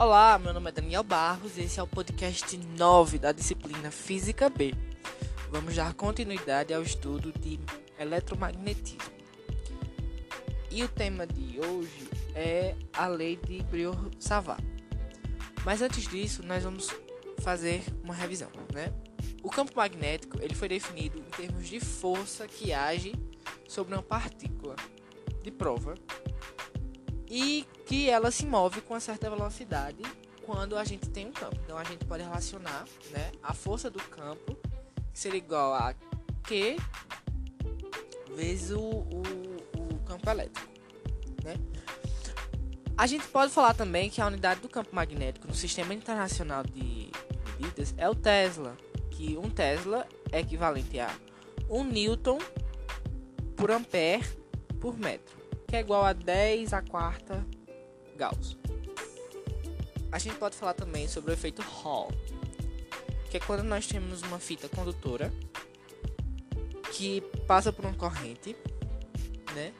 Olá, meu nome é Daniel Barros e esse é o podcast 9 da disciplina Física B. Vamos dar continuidade ao estudo de eletromagnetismo. E o tema de hoje é a lei de Briot-Savart. Mas antes disso, nós vamos fazer uma revisão, né? O campo magnético ele foi definido em termos de força que age sobre uma partícula de prova e que ela se move com uma certa velocidade quando a gente tem um campo. Então a gente pode relacionar né, a força do campo, que seria igual a Q vezes o, o, o campo elétrico. Né? A gente pode falar também que a unidade do campo magnético no Sistema Internacional de Medidas é o Tesla, que um Tesla é equivalente a 1 Newton por ampere por metro que é igual a 10 a quarta Gauss. A gente pode falar também sobre o efeito Hall, que é quando nós temos uma fita condutora que passa por uma corrente, né?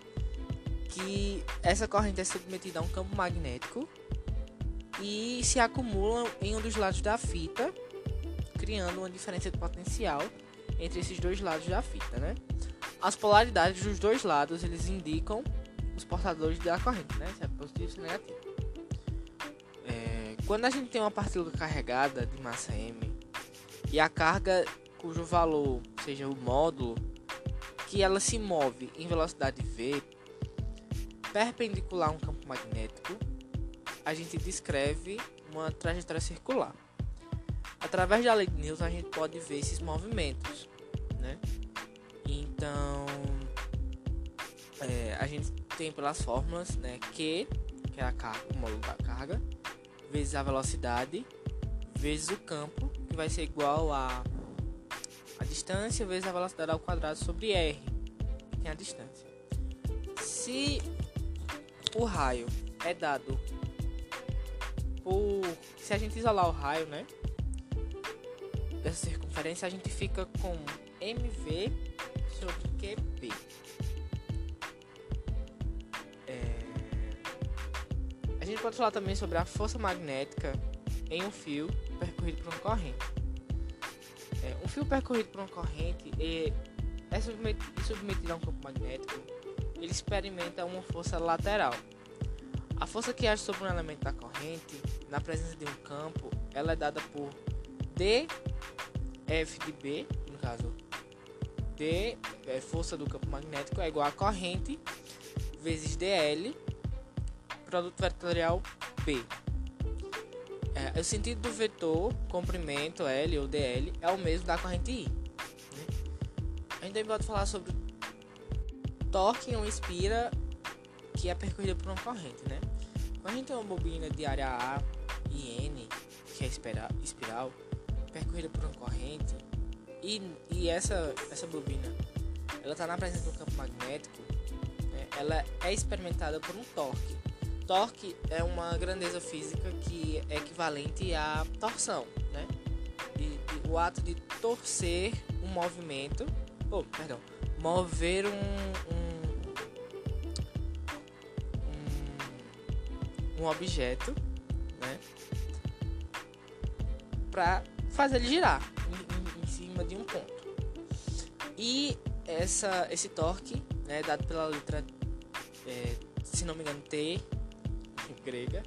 Que essa corrente é submetida a um campo magnético e se acumula em um dos lados da fita, criando uma diferença de potencial entre esses dois lados da fita, né? As polaridades dos dois lados eles indicam os portadores da corrente, né? Se é positivo ou negativo. É, quando a gente tem uma partícula carregada de massa m e a carga cujo valor seja o módulo que ela se move em velocidade v perpendicular a um campo magnético, a gente descreve uma trajetória circular. Através da lei de Newton a gente pode ver esses movimentos, né? Então, é, a gente tem pelas fórmulas, né? Q, que é a carga, o módulo da carga, vezes a velocidade, vezes o campo, que vai ser igual a a distância vezes a velocidade ao quadrado sobre R, que é a distância. Se o raio é dado por. Se a gente isolar o raio, né? Dessa circunferência, a gente fica com MV sobre QP. Gente pode falar também sobre a força magnética em um fio percorrido por uma corrente. É, um fio percorrido por uma corrente e é submetido, submetido a um campo magnético, ele experimenta uma força lateral. A força que age sobre um elemento da corrente, na presença de um campo, ela é dada por dF de B, no caso, D, é, força do campo magnético, é igual a corrente vezes dl produto vetorial P. É, o sentido do vetor comprimento L ou DL é o mesmo da corrente I. Né? A gente também pode falar sobre torque em uma espira que é percorrida por uma corrente. Né? Quando a gente tem uma bobina de área A e N, que é espiral, espiral percorrida por uma corrente, e, e essa, essa bobina ela está na presença do campo magnético, né? ela é experimentada por um torque torque é uma grandeza física que é equivalente à torção, né? E, o ato de torcer um movimento, oh, perdão, mover um, um, um, um objeto, né? Para fazer ele girar em, em, em, cima de um ponto. E essa, esse torque, né, dado pela letra, é, se não me engano, T grega,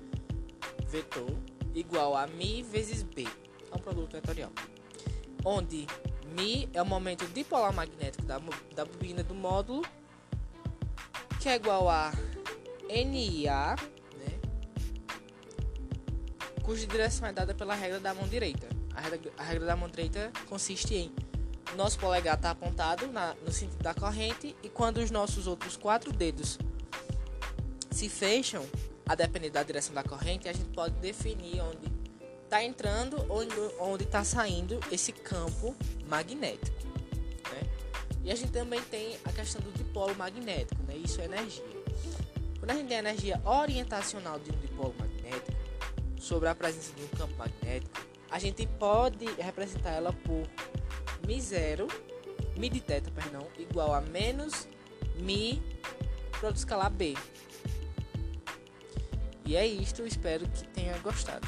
vetor, igual a mi vezes b, é um produto vetorial. Onde mi é o momento dipolar magnético da, da bobina do módulo, que é igual a NIA, né, cuja direção é dada pela regra da mão direita. A regra, a regra da mão direita consiste em nosso polegar está apontado na, no sentido da corrente e quando os nossos outros quatro dedos se fecham, a depender da direção da corrente, a gente pode definir onde está entrando ou onde está saindo esse campo magnético. Né? E a gente também tem a questão do dipolo magnético, né? isso é energia. Quando a gente tem a energia orientacional de um dipolo magnético sobre a presença de um campo magnético, a gente pode representar ela por mi0, mi de teta, perdão, igual a menos mi produto escalar b, E é isto, espero que tenha gostado.